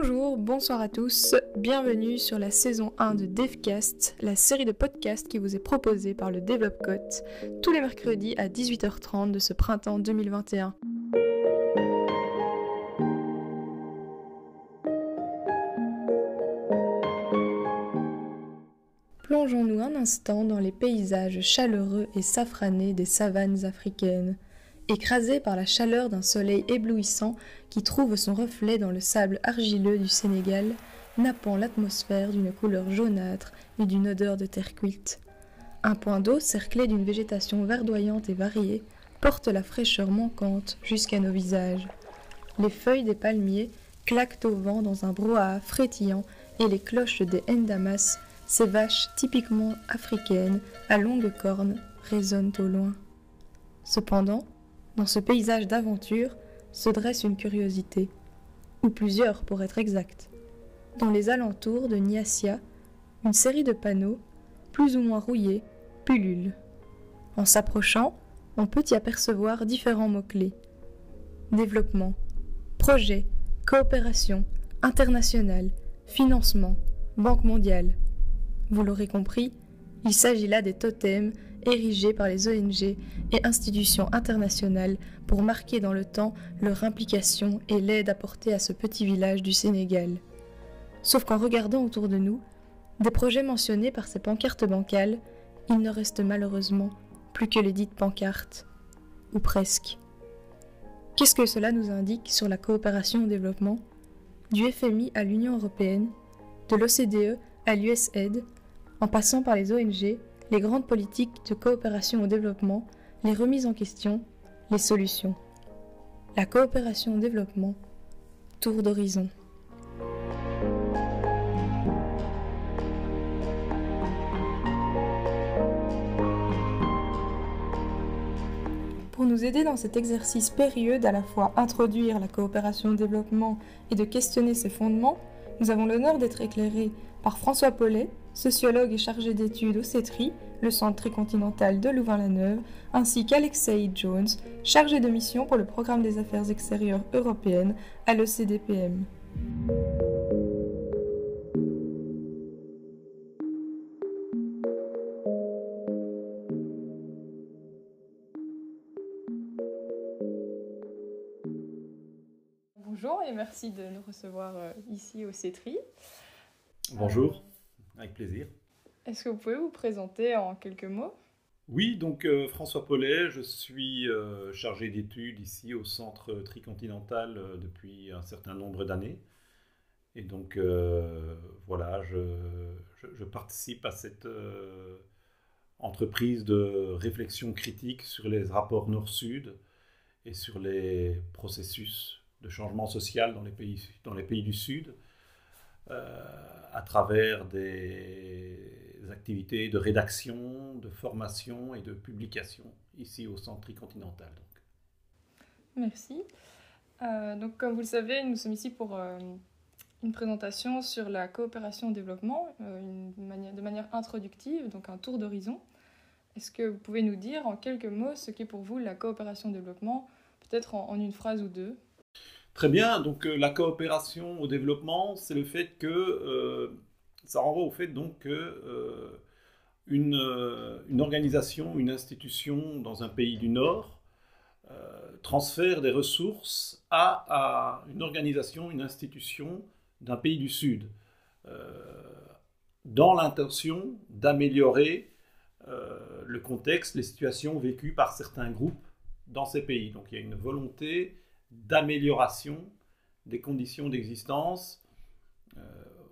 Bonjour, bonsoir à tous, bienvenue sur la saison 1 de DevCast, la série de podcasts qui vous est proposée par le DevelopCote tous les mercredis à 18h30 de ce printemps 2021. Plongeons-nous un instant dans les paysages chaleureux et safranés des savanes africaines. Écrasé par la chaleur d'un soleil éblouissant qui trouve son reflet dans le sable argileux du Sénégal, nappant l'atmosphère d'une couleur jaunâtre et d'une odeur de terre cuite. Un point d'eau cerclé d'une végétation verdoyante et variée porte la fraîcheur manquante jusqu'à nos visages. Les feuilles des palmiers claquent au vent dans un brouhaha frétillant et les cloches des Ndamas, ces vaches typiquement africaines à longues cornes, résonnent au loin. Cependant, dans ce paysage d'aventure se dresse une curiosité, ou plusieurs pour être exact. Dans les alentours de Niasia, une série de panneaux, plus ou moins rouillés, pullulent. En s'approchant, on peut y apercevoir différents mots-clés. Développement, projet, coopération, international, financement, Banque mondiale. Vous l'aurez compris, il s'agit là des totems érigés par les ONG et institutions internationales pour marquer dans le temps leur implication et l'aide apportée à ce petit village du Sénégal. Sauf qu'en regardant autour de nous, des projets mentionnés par ces pancartes bancales, il ne reste malheureusement plus que les dites pancartes, ou presque. Qu'est-ce que cela nous indique sur la coopération au développement Du FMI à l'Union européenne, de l'OCDE à l'USAID, en passant par les ONG les grandes politiques de coopération au développement, les remises en question, les solutions. La coopération au développement, tour d'horizon. Pour nous aider dans cet exercice périlleux d'à la fois introduire la coopération au développement et de questionner ses fondements, nous avons l'honneur d'être éclairés par François Paulet, sociologue et chargé d'études au CETRI, le Centre tricontinental de Louvain-la-Neuve, ainsi qu'Alexei Jones, chargé de mission pour le Programme des affaires extérieures européennes à l'ECDPM. Bonjour et merci de nous recevoir euh, ici au CETRI. Bonjour. Avec plaisir. Est-ce que vous pouvez vous présenter en quelques mots? Oui, donc euh, François Paulet, je suis euh, chargé d'études ici au Centre Tricontinental euh, depuis un certain nombre d'années. Et donc voilà, je, participe à cette entreprise de réflexion critique sur les rapports Nord-Sud et sur les processus de changement social dans les pays, dans les pays du Sud. À travers des activités de rédaction, de formation et de publication ici au Centre Tricontinental. Merci. Euh, donc, comme vous le savez, nous sommes ici pour euh, une présentation sur la coopération au développement, euh, de manière introductive, donc un tour d'horizon. Est-ce que vous pouvez nous dire en quelques mots ce qu'est pour vous la coopération au développement, peut-être en, une phrase ou deux? Très bien, donc la coopération au développement, c'est le fait que ça renvoie au fait donc que euh, une, euh, organisation, une institution dans un pays du Nord euh, transfère des ressources à, une organisation, une institution d'un pays du Sud, dans l'intention d'améliorer le contexte, les situations vécues par certains groupes dans ces pays. Donc il y a une volonté d'amélioration des conditions d'existence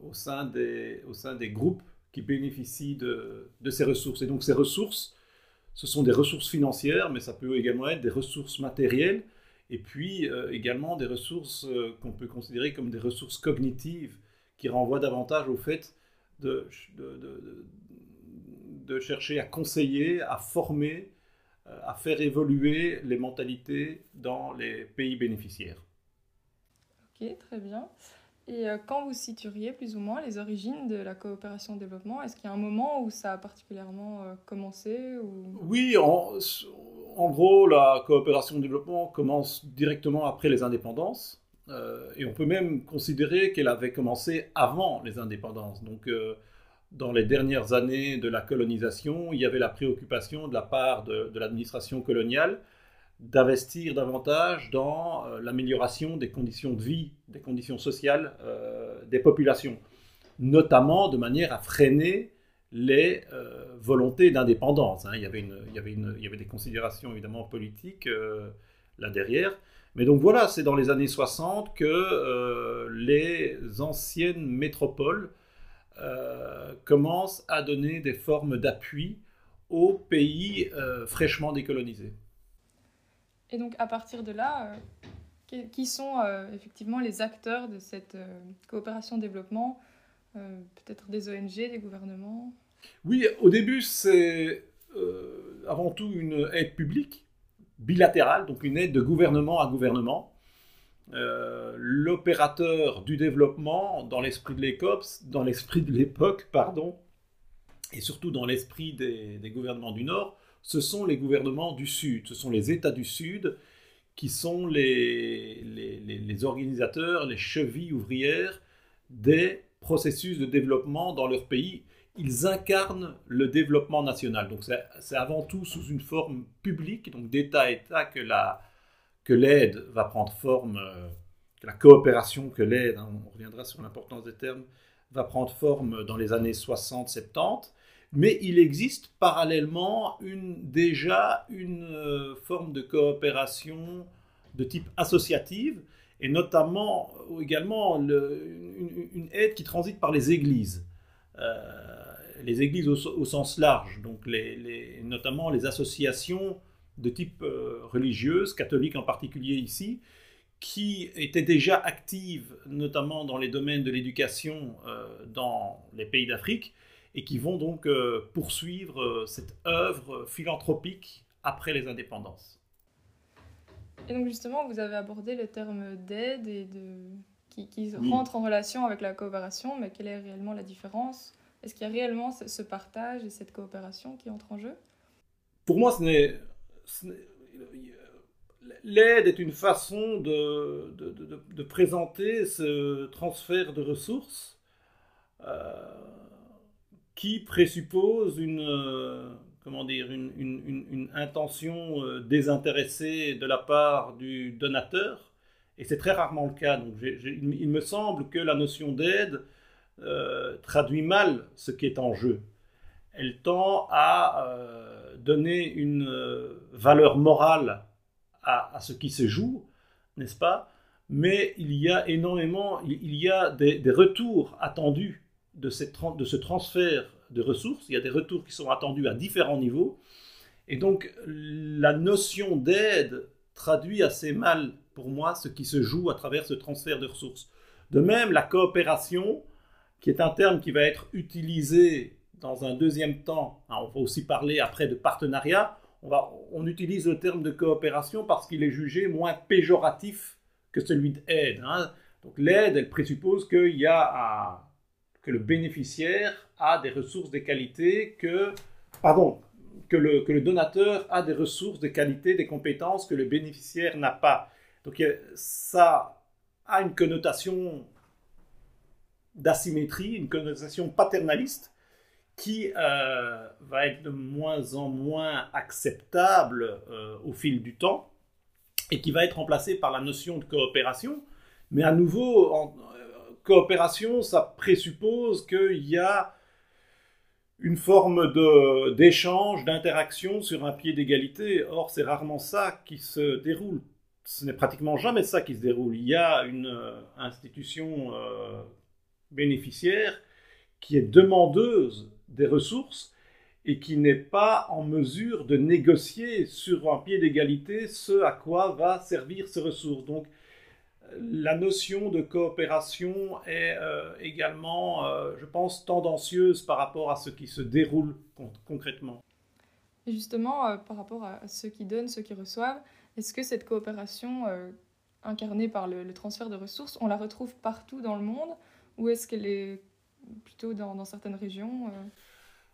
au sein des, au sein des groupes qui bénéficient de, de, ces ressources. Et donc ces ressources, ce sont des ressources financières, mais ça peut également être des ressources matérielles, et puis euh, également des ressources euh, qu'on peut considérer comme des ressources cognitives, qui renvoient davantage au fait de, de, de chercher à conseiller, à former, euh, à faire évoluer les mentalités dans les pays bénéficiaires. Ok, très bien. Et euh, quand vous situeriez plus ou moins les origines de la coopération au développement, est-ce qu'il y a un moment où ça a particulièrement euh, commencé ou... Oui, en, gros, la coopération au développement commence directement après les indépendances. et on peut même considérer qu'elle avait commencé avant les indépendances. Donc, dans les dernières années de la colonisation, il y avait la préoccupation de la part de, l'administration coloniale d'investir davantage dans l'amélioration des conditions de vie, des conditions sociales des populations, notamment de manière à freiner les euh, volontés d'indépendance. Hein. Il, y avait des considérations évidemment politiques euh, là derrière. Mais donc voilà, c'est dans les années 60 que euh, les anciennes métropoles commencent à donner des formes d'appui aux pays fraîchement décolonisés. Et donc à partir de là, qui sont effectivement les acteurs de cette coopération-développement Peut-être des ONG, des gouvernements? Oui, au début, c'est euh, avant tout une aide publique, bilatérale, donc une aide de gouvernement à gouvernement. Euh, l'opérateur du développement, dans l'esprit de l'époque, pardon, et surtout dans l'esprit des, gouvernements du Nord, ce sont les gouvernements du Sud, ce sont les États du Sud qui sont les organisateurs, les chevilles ouvrières des processus de développement dans leur pays ils incarnent le développement national. Donc c'est avant tout sous une forme publique, donc d'État à État, que la que l'aide va prendre forme, euh, que la coopération, que l'aide, hein, on reviendra sur l'importance des termes, va prendre forme dans les années 60-70. Mais il existe parallèlement une, déjà une euh, forme de coopération de type associative, et notamment également une, aide qui transite par les églises. Euh, les églises au, sens large, donc notamment les associations de type euh, religieuse, catholiques en particulier ici, qui étaient déjà actives notamment dans les domaines de l'éducation euh, dans les pays d'Afrique et qui vont donc euh, poursuivre cette œuvre philanthropique après les indépendances. Et donc justement, vous avez abordé le terme d'aide et de... qui, qui rentre en relation avec la coopération, mais quelle est réellement la différence? Est-ce qu'il y a réellement ce partage et cette coopération qui entre en jeu? Pour moi, ce n'est, l'aide est une façon de, de, présenter ce transfert de ressources euh, qui présuppose une, euh, comment dire, une, une, intention euh, désintéressée de la part du donateur. Et c'est très rarement le cas. Donc, il me semble que la notion d'aide traduit mal ce qui est en jeu. Elle tend à donner une euh, valeur morale à, ce qui se joue, n'est-ce pas? Mais il y a énormément, il y a des, retours attendus de, cette, de ce transfert de ressources. Il y a des retours qui sont attendus à différents niveaux. Et donc, la notion d'aide traduit assez mal, pour moi, ce qui se joue à travers ce transfert de ressources. De même, la coopération qui est un terme qui va être utilisé dans un deuxième temps. on va aussi parler après de partenariat. On, utilise le terme de coopération parce qu'il est jugé moins péjoratif que celui d'aide. Hein. Donc l'aide, elle présuppose qu'il y a que le bénéficiaire a des ressources de qualité que, pardon, que le, que le donateur a des ressources de qualité, des compétences que le bénéficiaire n'a pas. Donc ça a une connotation d'asymétrie, une connotation paternaliste qui euh, va être de moins en moins acceptable euh, au fil du temps et qui va être remplacée par la notion de coopération. Mais à nouveau, euh, coopération, ça présuppose qu'il y a une forme d'échange, d'interaction sur un pied d'égalité. Or, c'est rarement ça qui se déroule. Ce n'est pratiquement jamais ça qui se déroule. Il y a une institution bénéficiaire qui est demandeuse des ressources et qui n'est pas en mesure de négocier sur un pied d'égalité ce à quoi va servir ces ressources. Donc la notion de coopération est euh, également, euh, je pense, tendancieuse par rapport à ce qui se déroule concrètement. Justement, euh, par rapport à ceux qui donnent, ceux qui reçoivent, est-ce que cette coopération incarnée par le, transfert de ressources, on la retrouve partout dans le monde ou est-ce qu'elle est plutôt dans, certaines régions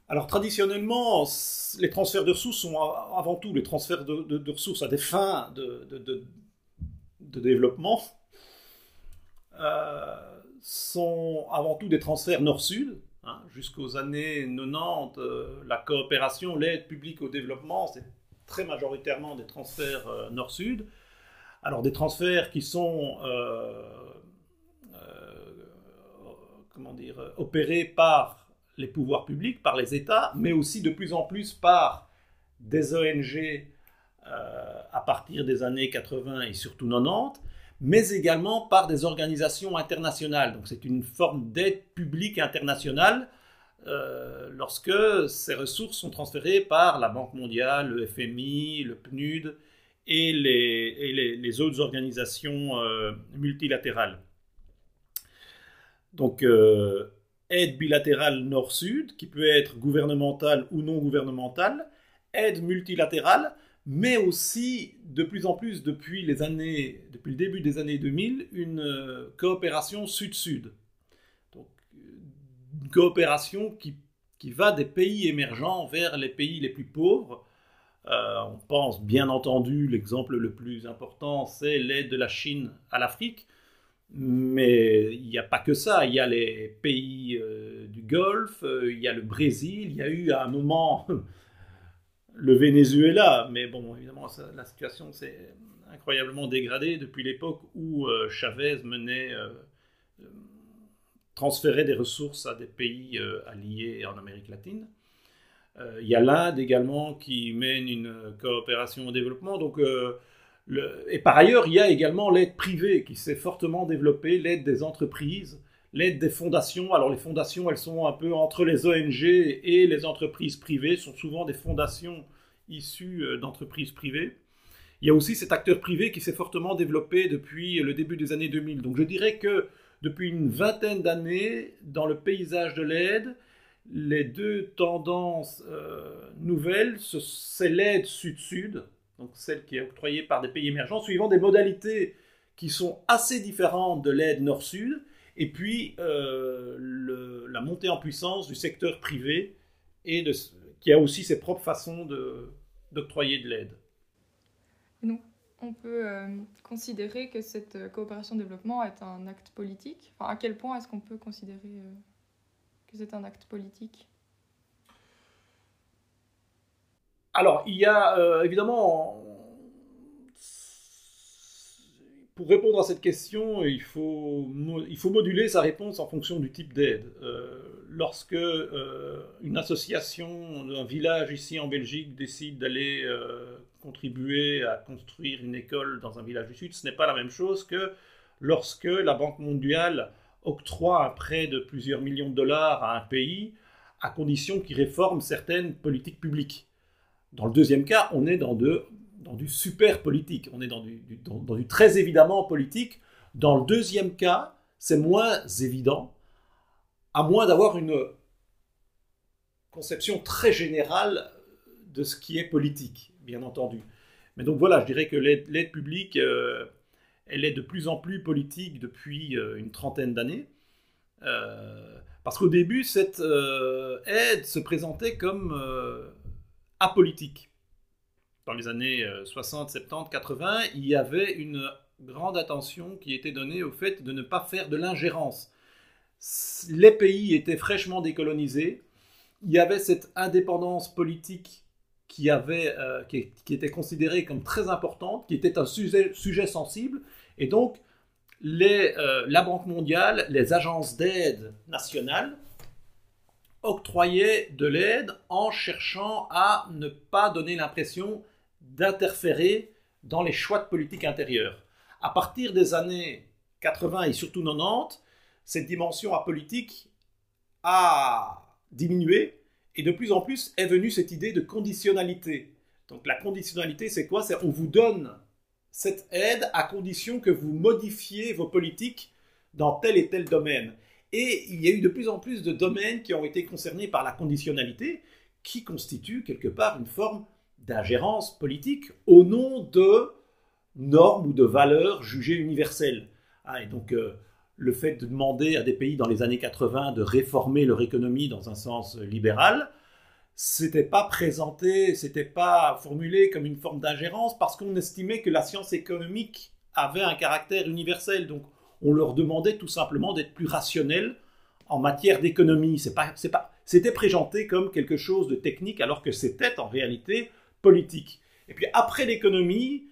Alors traditionnellement, les transferts de ressources sont avant tout les transferts de, ressources à des fins de, développement. sont avant tout des transferts nord-sud. Hein, jusqu'aux années 90, la coopération, l'aide publique au développement, c'est très majoritairement des transferts nord-sud. Alors des transferts qui sont comment dire, opérés par les pouvoirs publics, par les États, mais aussi de plus en plus par des ONG euh, à partir des années 80 et surtout 90, mais également par des organisations internationales. Donc c'est une forme d'aide publique internationale euh, lorsque ces ressources sont transférées par la Banque mondiale, le FMI, le PNUD et les, autres organisations euh, multilatérales. Donc aide bilatérale nord-sud, qui peut être gouvernementale ou non gouvernementale, aide multilatérale, mais aussi de plus en plus depuis les années, depuis le début des années 2000, une euh, coopération sud-sud. Donc, une coopération qui, qui, va des pays émergents vers les pays les plus pauvres. Euh, on pense bien entendu, l'exemple le plus important, c'est l'aide de la Chine à l'Afrique. Mais il n'y a pas que ça. Il y a les pays euh, du Golfe, il y a le Brésil. Il y a eu à un moment le Venezuela, mais bon, évidemment, la situation s'est incroyablement dégradée depuis l'époque où euh, Chavez menait, euh, euh, transférait des ressources à des pays alliés en Amérique latine. Il y a l'Inde également qui mène une coopération au développement. Donc, et par ailleurs, il y a également l'aide privée qui s'est fortement développée, l'aide des entreprises, l'aide des fondations. Alors les fondations, elles sont un peu entre les ONG et les entreprises privées, sont souvent des fondations issues euh, d'entreprises privées. Il y a aussi cet acteur privé qui s'est fortement développé depuis le début des années 2000. Donc je dirais que depuis une vingtaine d'années, dans le paysage de l'aide, les deux tendances euh, nouvelles, c'est l'aide sud-sud, donc celle qui est octroyée par des pays émergents, suivant des modalités qui sont assez différentes de l'aide nord-sud, et puis euh, la montée en puissance du secteur privé et qui a aussi ses propres façons d'octroyer de, l'aide. Donc, on peut euh, considérer que cette euh, coopération développement est un acte politique? À quel point est-ce qu'on peut considérer que c'est un acte politique? Alors, il y a évidemment pour répondre à cette question, il faut, moduler sa réponse en fonction du type d'aide. Euh, lorsque euh, une association d'un village ici en Belgique décide d'aller euh, contribuer à construire une école dans un village du Sud, ce n'est pas la même chose que lorsque la Banque mondiale octroie un prêt de plusieurs millions de dollars à un pays à condition qu'il réforme certaines politiques publiques. Dans le deuxième cas, on est dans du super politique, on est dans du, dans, du très évidemment politique. Dans le deuxième cas, c'est moins évident, à moins d'avoir une conception très générale de ce qui est politique, bien entendu. Mais donc voilà, je dirais que l'aide publique, euh, elle est de plus en plus politique depuis euh, une trentaine d'années. Euh, parce qu'au début, cette aide se présentait comme apolitique. Dans les années 60, 70, 80, il y avait une grande attention qui était donnée au fait de ne pas faire de l'ingérence. Les pays étaient fraîchement décolonisés, il y avait cette indépendance politique qui, avait, euh, qui, était considérée comme très importante, qui était un sujet, sensible, et donc euh, la Banque mondiale, les agences d'aide nationales, octroyaient de l'aide en cherchant à ne pas donner l'impression d'interférer dans les choix de politique intérieure. À partir des années 80 et surtout 90, cette dimension apolitique a diminué et de plus en plus est venue cette idée de conditionnalité. Donc la conditionnalité, c'est quoi? C'est on vous donne cette aide à condition que vous modifiez vos politiques dans tel et tel domaine. Et il y a eu de plus en plus de domaines qui ont été concernés par la conditionnalité, qui constitue quelque part une forme d'ingérence politique au nom de normes ou de valeurs jugées universelles. Ah, et donc, euh, le fait de demander à des pays dans les années 80 de réformer leur économie dans un sens libéral, c'était pas présenté, c'était pas formulé comme une forme d'ingérence parce qu'on estimait que la science économique avait un caractère universel. Donc, on leur demandait tout simplement d'être plus rationnels en matière d'économie. C'est pas, c'est pas, c'était présenté comme quelque chose de technique alors que c'était en réalité politique. Et puis après l'économie,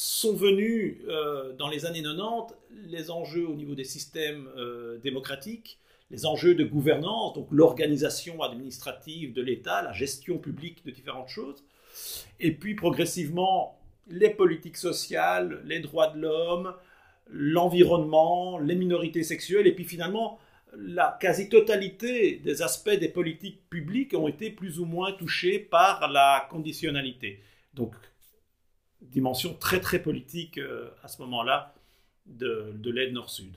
sont venus euh, dans les années 90 les enjeux au niveau des systèmes euh, démocratiques, les enjeux de gouvernance, donc l'organisation administrative de l'État, la gestion publique de différentes choses, et puis progressivement les politiques sociales, les droits de l'homme, l'environnement, les minorités sexuelles, et puis finalement la quasi-totalité des aspects des politiques publiques ont été plus ou moins touchés par la conditionnalité. Donc, dimension très très politique euh, à ce moment-là de, de l'aide nord-sud.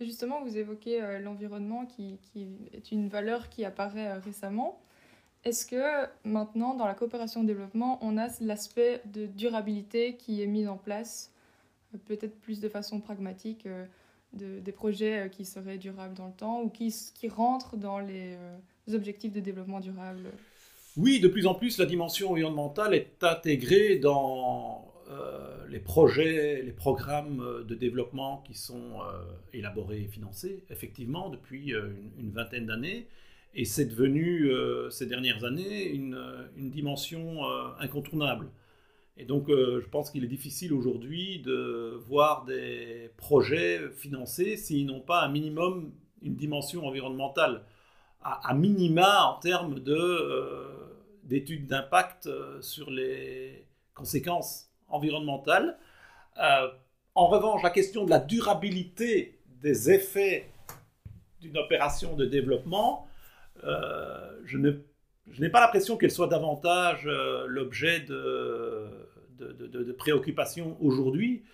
Justement, vous évoquez euh, l'environnement qui, qui, est une valeur qui apparaît euh, récemment. Est-ce que maintenant, dans la coopération au développement, on a l'aspect de durabilité qui est mis en place, peut-être plus de façon pragmatique de, des projets euh, qui seraient durables dans le temps ou qui, qui rentrent dans les, euh, objectifs de développement durable? Oui, de plus en plus, la dimension environnementale est intégrée dans euh, les projets, les programmes de développement qui sont élaborés et financés, effectivement, depuis une, vingtaine d'années. Et c'est devenu, ces dernières années, une dimension incontournable. Et donc, euh, je pense qu'il est difficile aujourd'hui de voir des projets financés s'ils n'ont pas un minimum une dimension environnementale, à, minima en termes euh, d'études d'impact euh, sur les conséquences environnementales. en revanche, la question de la durabilité des effets d'une opération de développement, je n'ai pas l'impression qu'elle soit davantage l'objet de, de, préoccupations aujourd'hui,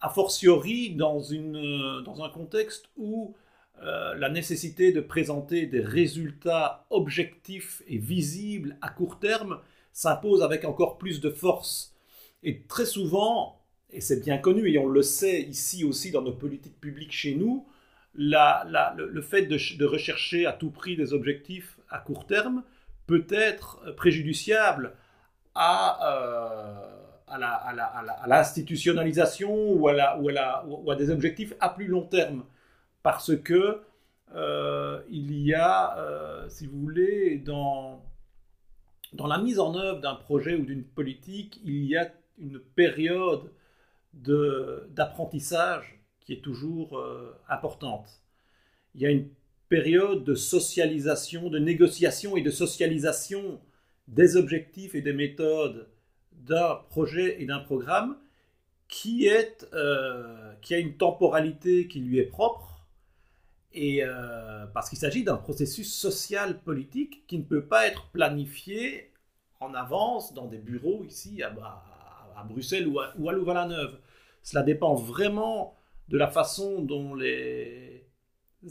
a fortiori dans, une, dans un contexte où euh, la nécessité de présenter des résultats objectifs et visibles à court terme s'impose avec encore plus de force. Et très souvent, et c'est bien connu, et on le sait ici aussi dans nos politiques publiques chez nous, la, le, le, fait de, rechercher à tout prix des objectifs à court terme peut être préjudiciable à, à l'institutionnalisation ou, à des objectifs à plus long terme. Parce que euh, il y a, euh, si vous voulez, dans, dans la mise en œuvre d'un projet ou d'une politique, il y a une période d'apprentissage qui est toujours euh, importante. Il y a une période de socialisation, de négociation et de socialisation des objectifs et des méthodes d'un projet et d'un programme qui, est, euh, qui a une temporalité qui lui est propre, et euh, parce qu'il s'agit d'un processus social politique qui ne peut pas être planifié en avance dans des bureaux ici à, à, Bruxelles ou à, ou à Louvain-la-Neuve. Cela dépend vraiment de la façon dont les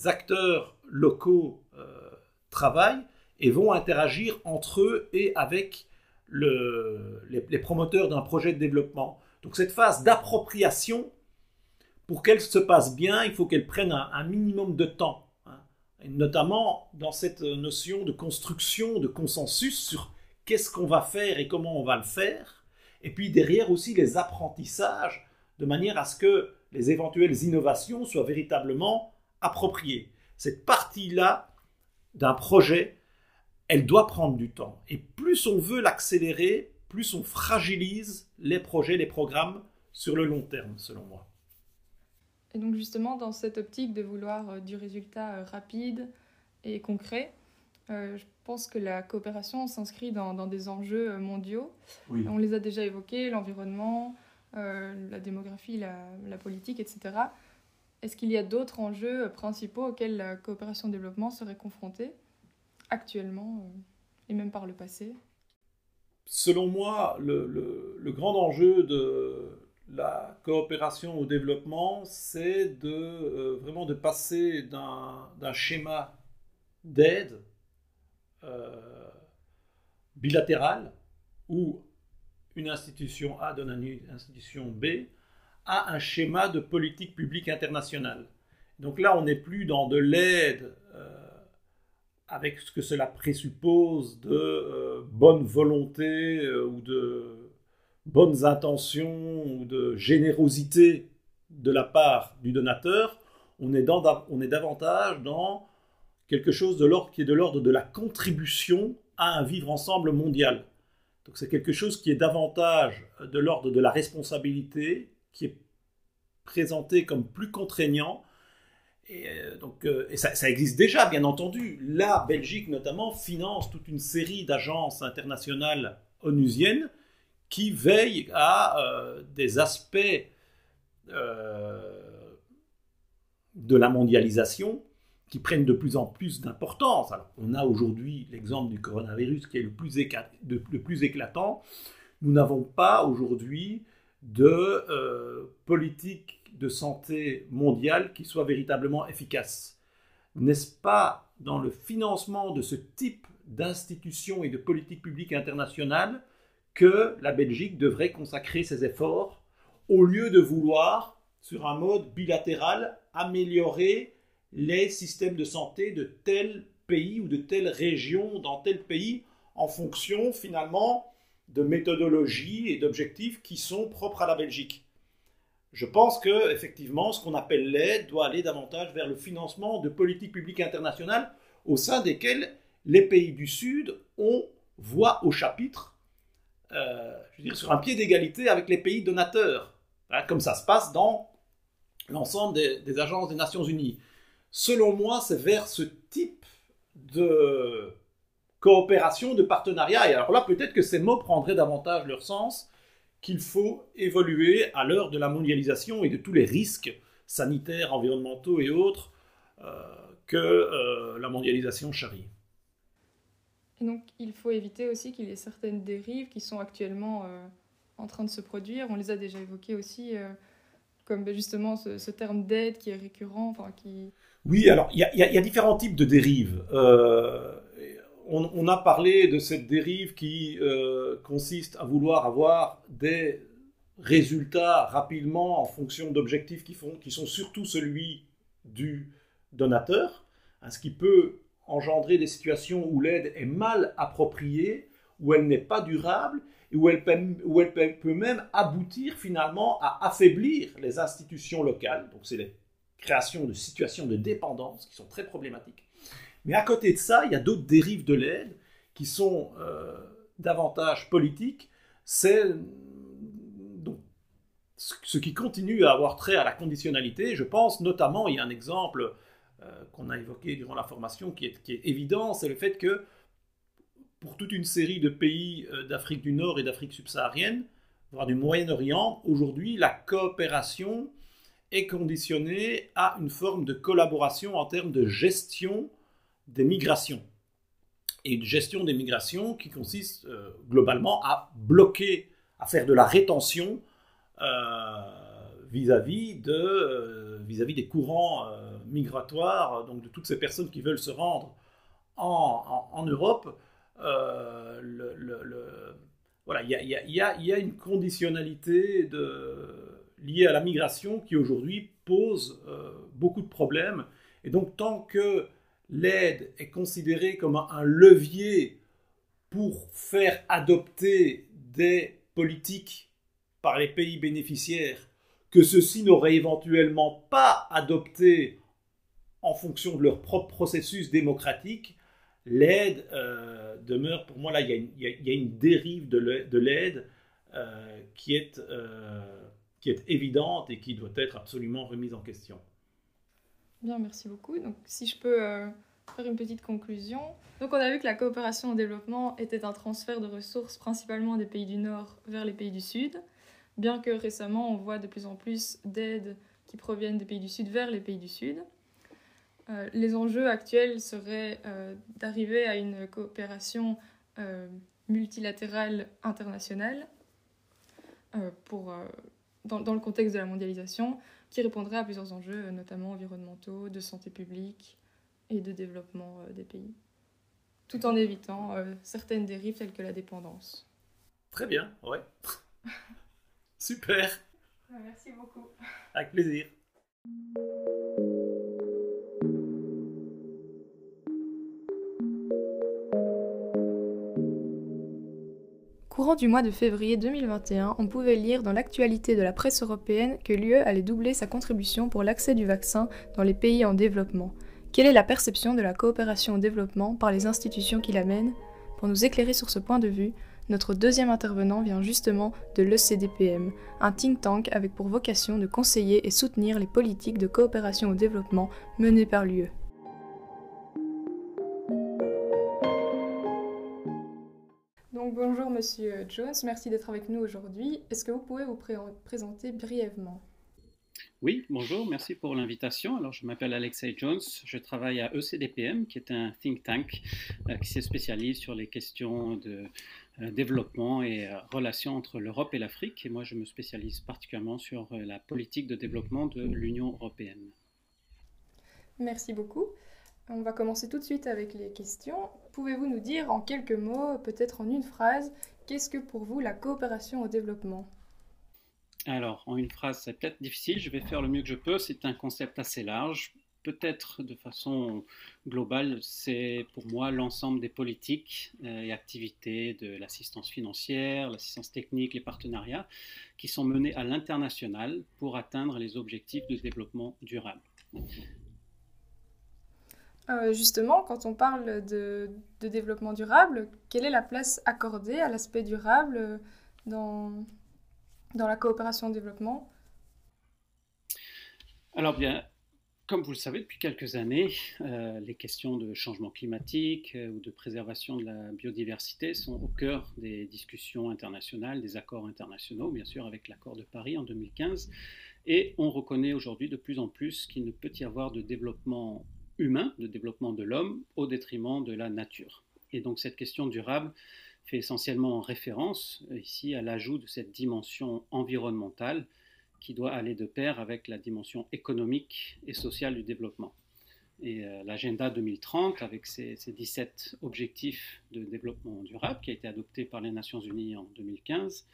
acteurs locaux euh, travaillent et vont interagir entre eux et avec le, les, promoteurs d'un projet de développement. Donc cette phase d'appropriation, pour qu'elle se passe bien, il faut qu'elle prenne un, minimum de temps, hein. notamment dans cette notion de construction, de consensus sur qu'est-ce qu'on va faire et comment on va le faire, et puis derrière aussi les apprentissages, de manière à ce que les éventuelles innovations soient véritablement appropriées cette partie-là d'un projet, elle doit prendre du temps. Et plus on veut l'accélérer, plus on fragilise les projets, les programmes sur le long terme, selon moi. Et donc justement, dans cette optique de vouloir euh, du résultat euh, rapide et concret, euh, je pense que la coopération s'inscrit dans, des enjeux mondiaux. On les a déjà évoqués, l'environnement, la démographie, la, politique, etc. Est-ce qu'il y a d'autres enjeux principaux auxquels la coopération développement serait confrontée? Actuellement euh, et même par le passé Selon moi, le, grand enjeu de la coopération au développement, c'est de euh, vraiment de passer d'un schéma d'aide euh, bilatérale où une institution A donne à une institution B à un schéma de politique publique internationale. Donc là, on n'est plus dans de l'aide euh, avec ce que cela présuppose de euh, bonne volonté euh, ou de bonnes intentions ou de générosité de la part du donateur, on est, dans, on est davantage dans quelque chose de qui est de l'ordre de la contribution à un vivre ensemble mondial. Donc c'est quelque chose qui est davantage de l'ordre de la responsabilité, qui est présenté comme plus contraignant. Et, euh, donc, euh, ça, existe déjà, bien entendu. La Belgique, notamment, finance toute une série d'agences internationales onusiennes qui veillent à euh, des aspects de la mondialisation qui prennent de plus en plus d'importance. Alors, on a aujourd'hui l'exemple du coronavirus qui est le plus, éclatant. Nous n'avons pas aujourd'hui de politique de santé mondiale qui soit véritablement efficace. N'est-ce pas dans le financement de ce type d'institutions et de politiques publiques internationales que la Belgique devrait consacrer ses efforts au lieu de vouloir, sur un mode bilatéral, améliorer les systèmes de santé de tel pays ou de telle région dans tel pays en fonction finalement de méthodologies et d'objectifs qui sont propres à la Belgique? Je pense que effectivement, ce qu'on appelle l'aide doit aller davantage vers le financement de politiques publiques internationales au sein desquelles les pays du Sud ont voix au chapitre, euh, je veux dire, sur un pied d'égalité avec les pays donateurs, hein, comme ça se passe dans l'ensemble des, des agences des Nations Unies. Selon moi, c'est vers ce type de coopération, de partenariat, et alors là, peut-être que ces mots prendraient davantage leur sens, qu'il faut évoluer à l'heure de la mondialisation et de tous les risques sanitaires, environnementaux et autres euh, que euh, la mondialisation charrie. Et donc, il faut éviter aussi qu'il y ait certaines dérives qui sont actuellement euh, en train de se produire. On les a déjà évoquées aussi, comme ben, justement ce, terme d'aide qui est récurrent, enfin qui oui, alors il y, y a, différents types de dérives. On, a parlé de cette dérive qui euh, consiste à vouloir avoir des résultats rapidement en fonction d'objectifs qui, sont surtout celui du donateur, hein, ce qui peut engendrer des situations où l'aide est mal appropriée, où elle n'est pas durable, et où elle, peut, même aboutir finalement à affaiblir les institutions locales. Donc c'est les création de situations de dépendance qui sont très problématiques. Mais à côté de ça, il y a d'autres dérives de l'aide qui sont euh, davantage politiques. C'est ce qui continue à avoir trait à la conditionnalité. Je pense notamment, il y a un exemple euh, qu'on a évoqué durant la formation qui est, évident, c'est le fait que pour toute une série de pays euh, d'Afrique du Nord et d'Afrique subsaharienne, voire du Moyen-Orient, aujourd'hui, la coopération est conditionné à une forme de collaboration en termes de gestion des migrations. Et une gestion des migrations qui consiste euh, globalement à bloquer, à faire de la rétention euh, vis-à-vis euh, vis-à-vis des courants migratoires, donc de toutes ces personnes qui veulent se rendre en, Europe. Voilà, il y a, une conditionnalité de liées à la migration qui aujourd'hui pose beaucoup de problèmes. Et donc tant que l'aide est considérée comme un levier pour faire adopter des politiques par les pays bénéficiaires que ceux-ci n'auraient éventuellement pas adopté en fonction de leur propre processus démocratique, l'aide euh, demeure, pour moi là, il y, a une dérive de l'aide euh, est qui est évidente et qui doit être absolument remise en question. Bien, merci beaucoup. Donc, si je peux euh, faire une petite conclusion. Donc, on a vu que la coopération au développement était un transfert de ressources principalement des pays du Nord vers les pays du Sud, bien que récemment, on voit de plus en plus d'aides qui proviennent des pays du Sud vers les pays du Sud. Euh, les enjeux actuels seraient euh, d'arriver à une coopération multilatérale internationale pour dans, le contexte de la mondialisation, qui répondrait à plusieurs enjeux, euh, notamment environnementaux, de santé publique et de développement euh, des pays, tout en évitant euh, certaines dérives telles que la dépendance. Très bien, ouais. Super. Merci beaucoup. Avec plaisir. Courant du mois de février 2021, on pouvait lire dans l'actualité de la presse européenne que l'UE allait doubler sa contribution pour l'accès du vaccin dans les pays en développement. Quelle est la perception de la coopération au développement par les institutions qui l'amènent? Pour nous éclairer sur ce point de vue, notre deuxième intervenant vient justement de l'ECDPM, un think tank avec pour vocation de conseiller et soutenir les politiques de coopération au développement menées par l'UE. Bonjour Monsieur Jones, merci d'être avec nous aujourd'hui. Est-ce que vous pouvez vous présenter brièvement? Oui, bonjour, merci pour l'invitation. Alors je m'appelle Alexei Jones, je travaille à ECDPM, qui est un think tank euh, qui se spécialise sur les questions de euh, développement et euh, relations entre l'Europe et l'Afrique. Et moi je me spécialise particulièrement sur la politique de développement de l'Union européenne. Merci beaucoup. On va commencer tout de suite avec les questions. Pouvez-vous nous dire en quelques mots, peut-être en une phrase, qu'est-ce que pour vous la coopération au développement? Alors, en une phrase, c'est peut-être difficile, je vais faire le mieux que je peux. C'est un concept assez large. Peut-être de façon globale, c'est pour moi l'ensemble des politiques euh, et activités de l'assistance financière, l'assistance technique, les partenariats qui sont menés à l'international pour atteindre les objectifs de développement durable. Euh, justement, quand on parle de, développement durable, quelle est la place accordée à l'aspect durable euh, dans, la coopération au développement? Alors bien, comme vous le savez, depuis quelques années, euh, les questions de changement climatique ou de préservation de la biodiversité sont au cœur des discussions internationales, des accords internationaux, bien sûr avec l'accord de Paris en 2015. Et on reconnaît aujourd'hui de plus en plus qu'il ne peut y avoir de développement humain, de développement de l'homme, au détriment de la nature. Et donc cette question durable fait essentiellement référence ici à l'ajout de cette dimension environnementale qui doit aller de pair avec la dimension économique et sociale du développement. Et euh, l'agenda 2030, avec ses, 17 objectifs de développement durable, qui a été adopté par les Nations Unies en 2015,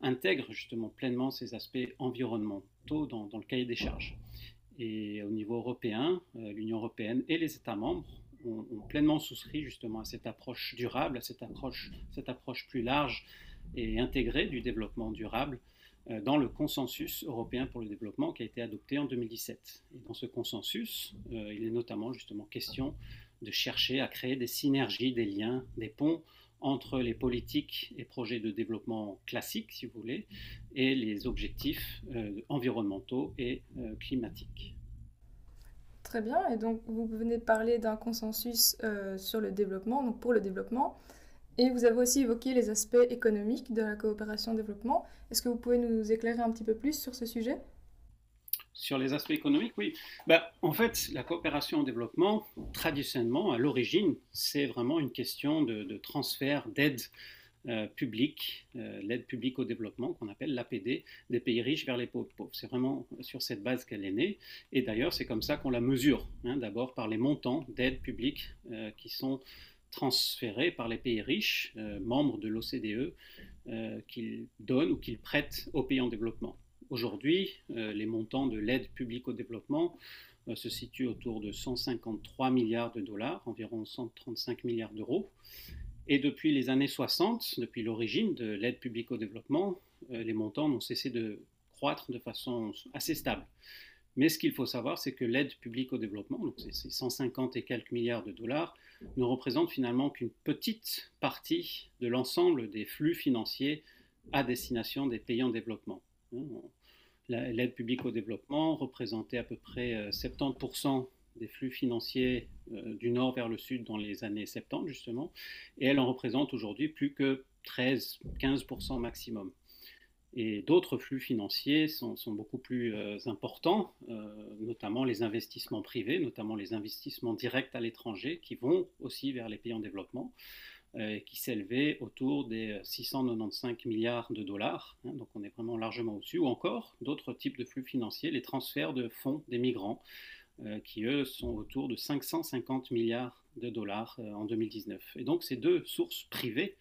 intègre justement pleinement ces aspects environnementaux dans le cahier des charges. Et au niveau européen, euh, l'Union européenne et les États membres ont, pleinement souscrit justement à cette approche durable, à cette approche, cette approche plus large et intégrée du développement durable euh, dans le consensus européen pour le développement qui a été adopté en 2017. Et dans ce consensus, euh, il est notamment justement question de chercher à créer des synergies, des liens, des ponts entre les politiques et projets de développement classiques, si vous voulez, et les objectifs euh, environnementaux et euh, climatiques. Très bien, et donc vous venez de parler d'un consensus euh, sur le développement, donc pour le développement, et vous avez aussi évoqué les aspects économiques de la coopération développement. Est-ce que vous pouvez nous éclairer un petit peu plus sur ce sujet? Sur les aspects économiques, oui. Ben, en fait, la coopération au développement, traditionnellement, à l'origine, c'est vraiment une question de, transfert d'aide euh, publique, euh, l'aide publique au développement, qu'on appelle l'APD, des pays riches vers les pauvres. C'est vraiment sur cette base qu'elle est née. Et d'ailleurs, c'est comme ça qu'on la mesure. Hein, d'abord par les montants d'aide publique euh, qui sont transférés par les pays riches, membres de l'OCDE, qu'ils donnent ou qu'ils prêtent aux pays en développement. Aujourd'hui, euh, les montants de l'aide publique au développement euh, se situent autour de 153 milliards de dollars, environ 135 milliards d'euros. Et depuis les années 60, depuis l'origine de l'aide publique au développement, euh, les montants n'ont cessé de croître de façon assez stable. Mais ce qu'il faut savoir, c'est que l'aide publique au développement, donc ces 150 et quelques milliards de dollars, ne représente finalement qu'une petite partie de l'ensemble des flux financiers à destination des pays en développement. Hein, l'aide publique au développement représentait à peu près 70% euh, des flux financiers euh, du nord vers le sud dans les années 70 justement, et elle en représente aujourd'hui plus que 13-15% maximum. Et d'autres flux financiers sont, beaucoup plus euh, importants, notamment les investissements privés, notamment les investissements directs à l'étranger qui vont aussi vers les pays en développement. Euh, qui s'élevait autour des 695 milliards de dollars, hein, donc on est vraiment largement au-dessus, ou encore d'autres types de flux financiers, les transferts de fonds des migrants, euh, qui eux sont autour de 550 milliards de dollars euh, en 2019. Et donc ces deux sources privées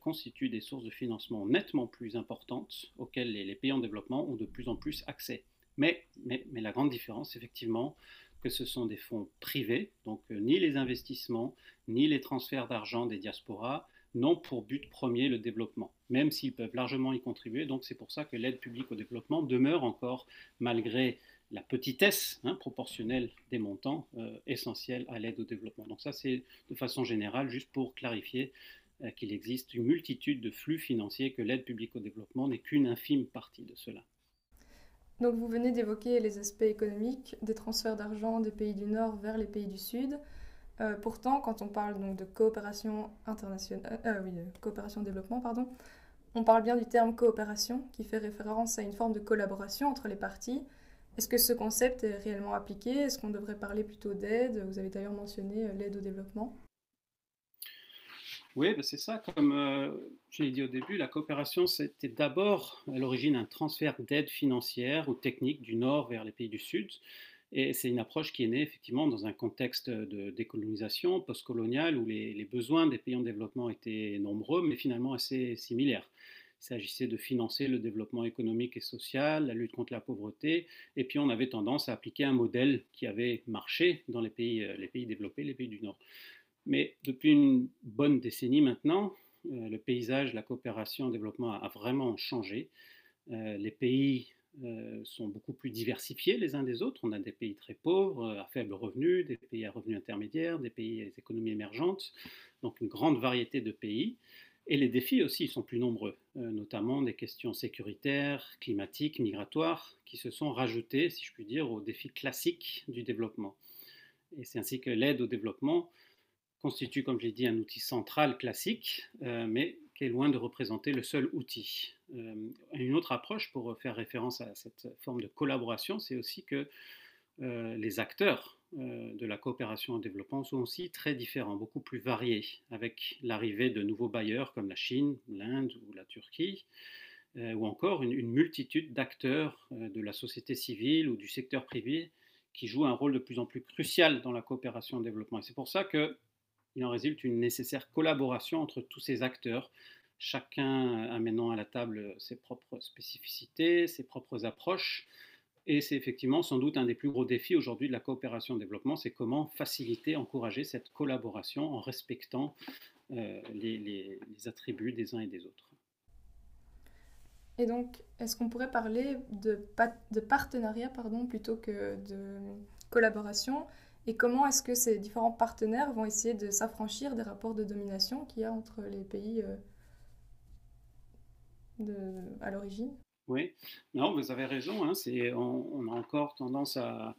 constituent des sources de financement nettement plus importantes auxquelles les, pays en développement ont de plus en plus accès. Mais la grande différence, effectivement, que ce sont des fonds privés, donc ni les investissements, ni les transferts d'argent des diasporas n'ont pour but premier le développement, même s'ils peuvent largement y contribuer. Donc c'est pour ça que l'aide publique au développement demeure encore, malgré la petitesse hein, proportionnelle des montants, euh, à l'aide au développement. Donc ça c'est de façon générale, juste pour clarifier euh, qu'il existe une multitude de flux financiers, que l'aide publique au développement n'est qu'une infime partie de cela. Donc vous venez d'évoquer les aspects économiques des transferts d'argent des pays du Nord vers les pays du Sud. Euh, pourtant, quand on parle donc de coopération internationale, euh, oui, coopération développement, pardon, on parle bien du terme coopération qui fait référence à une forme de collaboration entre les parties. Est-ce que ce concept est réellement appliqué? Est-ce qu'on devrait parler plutôt d'aide? Vous avez d'ailleurs mentionné l'aide au développement. Oui, ben, c'est ça. Comme euh, je l'ai dit au début, la coopération, c'était d'abord à l'origine un transfert d'aide financière ou technique du Nord vers les pays du Sud. Et c'est une approche qui est née effectivement dans un contexte de décolonisation postcoloniale où les, besoins des pays en développement étaient nombreux, mais finalement assez similaires. Il s'agissait de financer le développement économique et social, la lutte contre la pauvreté, et puis on avait tendance à appliquer un modèle qui avait marché dans les pays, euh, les pays développés, les pays du Nord. Mais depuis une bonne décennie maintenant, euh, le paysage, la coopération en développement a, vraiment changé. Euh, les pays euh, sont beaucoup plus diversifiés les uns des autres. On a des pays très pauvres, à faible revenu, des pays à revenus intermédiaires, des pays à économies émergentes, donc une grande variété de pays. Et les défis aussi sont plus nombreux, notamment des questions sécuritaires, climatiques, migratoires, qui se sont rajoutées, si je puis dire, aux défis classiques du développement. Et c'est ainsi que l'aide au développement constitue, comme je l'ai dit, un outil central classique, euh, mais qui est loin de représenter le seul outil. Euh, une autre approche pour faire référence à cette forme de collaboration, c'est aussi que euh, les acteurs de la coopération en développement sont aussi très différents, beaucoup plus variés, avec l'arrivée de nouveaux bailleurs comme la Chine, l'Inde ou la Turquie, ou encore une, multitude d'acteurs de la société civile ou du secteur privé qui jouent un rôle de plus en plus crucial dans la coopération en développement. Et c'est pour ça que il en résulte une nécessaire collaboration entre tous ces acteurs, chacun amenant à la table ses propres spécificités, ses propres approches. Et c'est effectivement sans doute un des plus gros défis aujourd'hui de la coopération au développement, c'est comment faciliter, encourager cette collaboration en respectant euh, les, attributs des uns et des autres. Et donc, est-ce qu'on pourrait parler de, de partenariat pardon, plutôt que de collaboration et comment est-ce que ces différents partenaires vont essayer de s'affranchir des rapports de domination qu'il y a entre les pays euh, à l'origine? Oui, non, vous avez raison. Hein, on, a encore tendance à,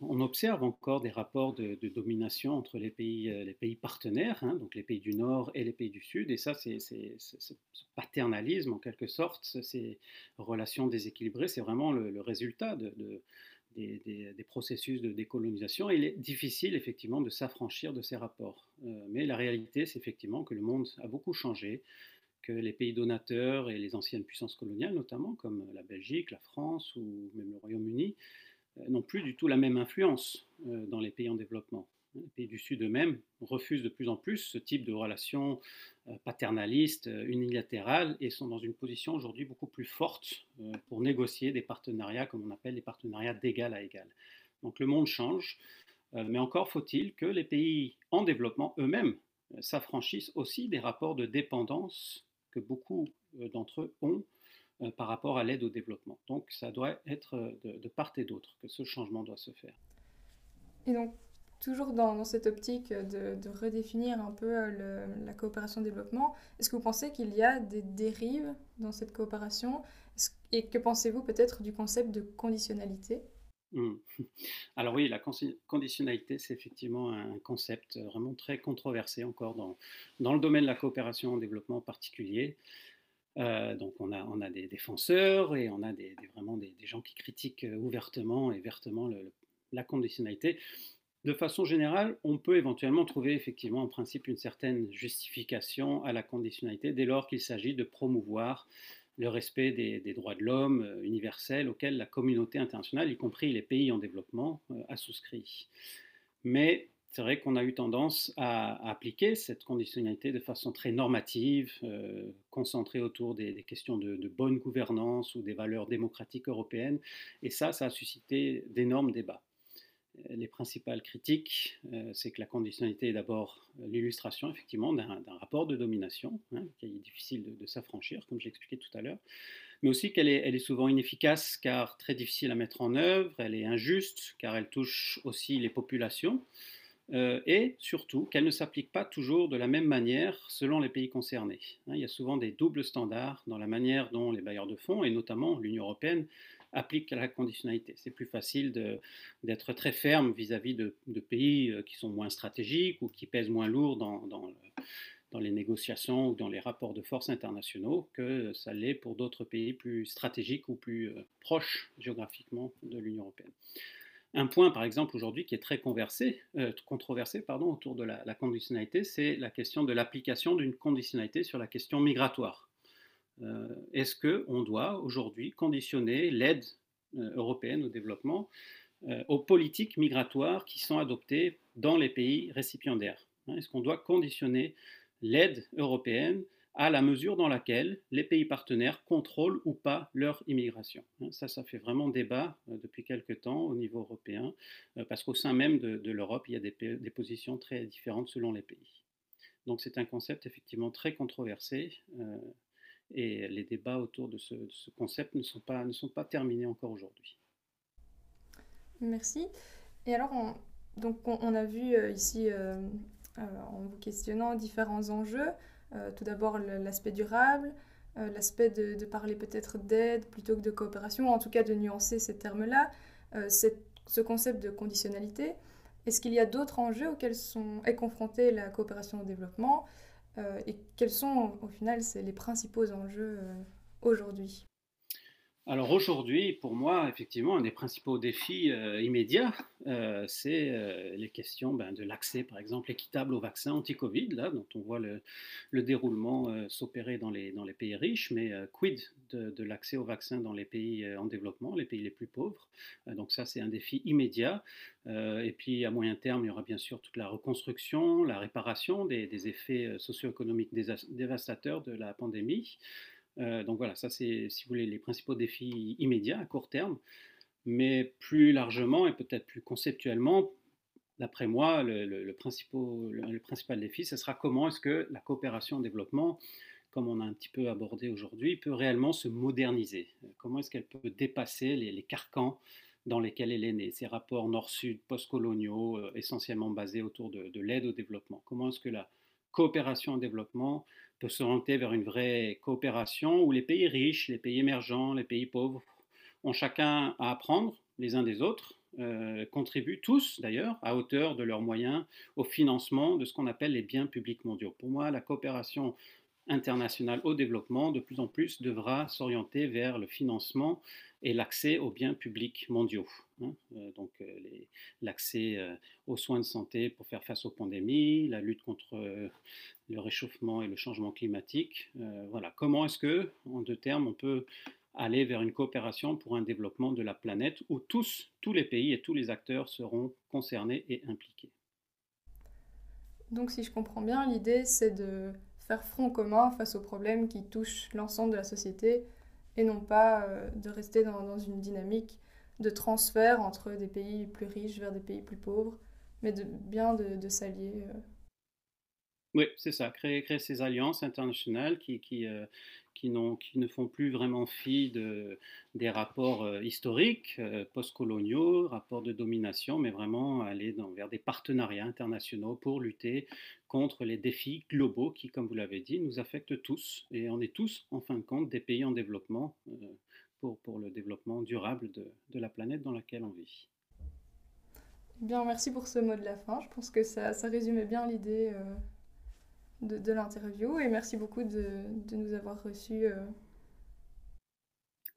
on observe encore des rapports de, domination entre les pays, euh, les pays partenaires, hein, donc les pays du Nord et les pays du Sud. Et ça, c'est ce paternalisme, en quelque sorte, ces relations déséquilibrées, c'est vraiment le, résultat de, des, processus de décolonisation. il est difficile effectivement de s'affranchir de ces rapports. Euh, mais la réalité, c'est effectivement que le monde a beaucoup changé, que les pays donateurs et les anciennes puissances coloniales, notamment comme la Belgique, la France ou même le Royaume-Uni, euh, n'ont plus du tout la même influence euh, dans les pays en développement. Les pays du Sud eux-mêmes refusent de plus en plus ce type de relations euh, paternalistes, euh, unilatérales, et sont dans une position aujourd'hui beaucoup plus forte euh, pour négocier des partenariats, comme on appelle les partenariats d'égal à égal. Donc le monde change, mais encore faut-il que les pays en développement eux-mêmes s'affranchissent aussi des rapports de dépendance que beaucoup d'entre eux ont par rapport à l'aide au développement. Donc ça doit être de part et d'autre que ce changement doit se faire. Et donc toujours dans, cette optique de, redéfinir un peu euh, la coopération développement, est-ce que vous pensez qu'il y a des dérives dans cette coopération? Et que pensez-vous peut-être du concept de conditionnalité? Alors oui, la conditionnalité, c'est effectivement un concept vraiment très controversé encore dans, le domaine de la coopération en développement particulier. Euh, donc on a, des défenseurs et on a vraiment des, gens qui critiquent ouvertement et vertement la conditionnalité de façon générale, on peut éventuellement trouver effectivement en principe une certaine justification à la conditionnalité dès lors qu'il s'agit de promouvoir le respect des, droits de l'homme euh, universels auxquels la communauté internationale, y compris les pays en développement, euh, a souscrit. Mais c'est vrai qu'on a eu tendance à, appliquer cette conditionnalité de façon très normative, euh, concentrée autour des, questions de, de, bonne gouvernance ou des valeurs démocratiques européennes. Et ça, ça a suscité d'énormes débats. Les principales critiques, euh, c'est que la conditionnalité est d'abord l'illustration, effectivement, d'un rapport de domination, hein, qui est difficile de, s'affranchir, comme j'ai expliqué tout à l'heure, mais aussi qu'elle est, elle est, souvent inefficace car très difficile à mettre en œuvre, elle est injuste car elle touche aussi les populations, euh, et surtout qu'elle ne s'applique pas toujours de la même manière selon les pays concernés. Hein, il y a souvent des doubles standards dans la manière dont les bailleurs de fonds, et notamment l'Union européenne, appliquent la conditionnalité. C'est plus facile d'être très ferme vis-à-vis de, pays euh, qui sont moins stratégiques ou qui pèsent moins lourd dans, dans, les négociations ou dans les rapports de force internationaux que ça l'est pour d'autres pays plus stratégiques ou plus euh, proches géographiquement de l'Union européenne. Un point, par exemple, aujourd'hui qui est très conversé, euh, controversé autour de la, conditionnalité, c'est la question de l'application d'une conditionnalité sur la question migratoire. Euh, est-ce qu'on doit aujourd'hui conditionner l'aide euh, européenne au développement aux politiques migratoires qui sont adoptées dans les pays récipiendaires? Hein, Est-ce qu'on doit conditionner l'aide européenne à la mesure dans laquelle les pays partenaires contrôlent ou pas leur immigration? Hein, ça, ça fait vraiment débat euh, depuis quelque temps au niveau européen, euh, parce qu'au sein même de, l'Europe, il y a des, positions très différentes selon les pays. Donc c'est un concept effectivement très controversé, euh, et les débats autour de ce, concept ne sont, pas, ne sont pas terminés encore aujourd'hui. Merci. Et alors, on, donc on, a vu ici, en vous questionnant, différents enjeux. Euh, tout d'abord l'aspect durable, euh, l'aspect de, parler peut-être d'aide plutôt que de coopération, en tout cas de nuancer ces termes-là, euh, ce concept de conditionnalité. Est-ce qu'il y a d'autres enjeux auxquels sont, est confrontée la coopération au développement? Et quels sont au final les principaux enjeux aujourd'hui? Alors aujourd'hui, pour moi, effectivement, un des principaux défis euh, immédiats, euh, c'est euh, les questions ben, de l'accès, par exemple, équitable au vaccin anti-Covid, là, dont on voit le, déroulement s'opérer dans les, pays riches, mais quid de, l'accès au vaccin dans les pays en développement, les pays les plus pauvres? donc ça, c'est un défi immédiat. et puis à moyen terme, il y aura bien sûr toute la reconstruction, la réparation des, des effets socio-économiques dévastateurs de la pandémie. Euh, donc voilà, ça c'est, si vous voulez, les principaux défis immédiats à court terme. Mais plus largement et peut-être plus conceptuellement, d'après moi, le, principal défi, ce sera comment est-ce que la coopération en développement, comme on a un petit peu abordé aujourd'hui, peut réellement se moderniser. Comment est-ce qu'elle peut dépasser les, carcans dans lesquels elle est née, ces rapports nord-sud, post-coloniaux, euh, essentiellement basés autour de, de l'aide au développement? Comment est-ce que la coopération en développement peut s'orienter vers une vraie coopération où les pays riches, les pays émergents, les pays pauvres ont chacun à apprendre les uns des autres, euh, contribuent tous d'ailleurs à hauteur de leurs moyens au financement de ce qu'on appelle les biens publics mondiaux. Pour moi, la coopération internationale au développement de plus en plus devra s'orienter vers le financement et l'accès aux biens publics mondiaux. Hein. Euh, donc euh, l'accès aux soins de santé pour faire face aux pandémies, la lutte contre le réchauffement et le changement climatique. voilà. Comment est-ce que, en deux termes, on peut aller vers une coopération pour un développement de la planète où tous, tous les pays et tous les acteurs seront concernés et impliqués. Donc si je comprends bien, l'idée c'est de faire front commun face aux problèmes qui touchent l'ensemble de la société et non pas euh, de rester dans, une dynamique de transfert entre des pays plus riches vers des pays plus pauvres, mais de, bien de, s'allier. Euh. Oui, c'est ça, créer, créer ces alliances internationales qui, qui, euh, qui, ne font plus vraiment fi de, des rapports euh, historiques, euh, postcoloniaux, rapports de domination, mais vraiment aller dans, vers des partenariats internationaux pour lutter contre les défis globaux qui, comme vous l'avez dit, nous affectent tous. Et on est tous, en fin de compte, des pays en développement pour, pour le développement durable de, la planète dans laquelle on vit. Bien, merci pour ce mot de la fin. Je pense que ça résumait bien l'idée de, l'interview et merci beaucoup de, nous avoir reçus. Euh.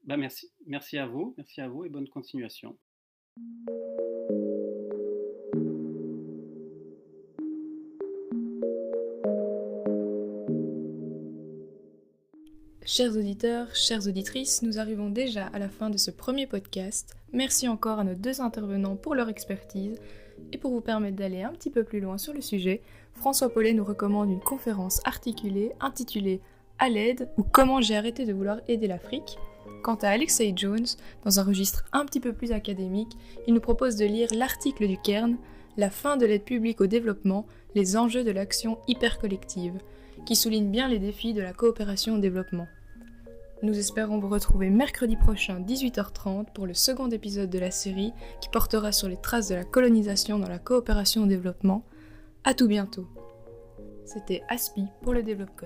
Bah merci. merci à vous, merci à vous et bonne continuation. Chers auditeurs, chères auditrices, nous arrivons déjà à la fin de ce premier podcast. Merci encore à nos deux intervenants pour leur expertise et pour vous permettre d'aller un petit peu plus loin sur le sujet, François Paulet nous recommande une conférence articulée intitulée À l'aide ou Comment j'ai arrêté de vouloir aider l'Afrique, Quant à Alexei Jones, dans un registre un petit peu plus académique, il nous propose de lire l'article du Cairn, La fin de l'aide publique au développement, les enjeux de l'action hypercollective, qui souligne bien les défis de la coopération au développement. Nous espérons vous retrouver mercredi prochain 18h30 pour le second épisode de la série qui portera sur les traces de la colonisation dans la coopération au développement. À tout bientôt. C'était Aspi pour le Développe.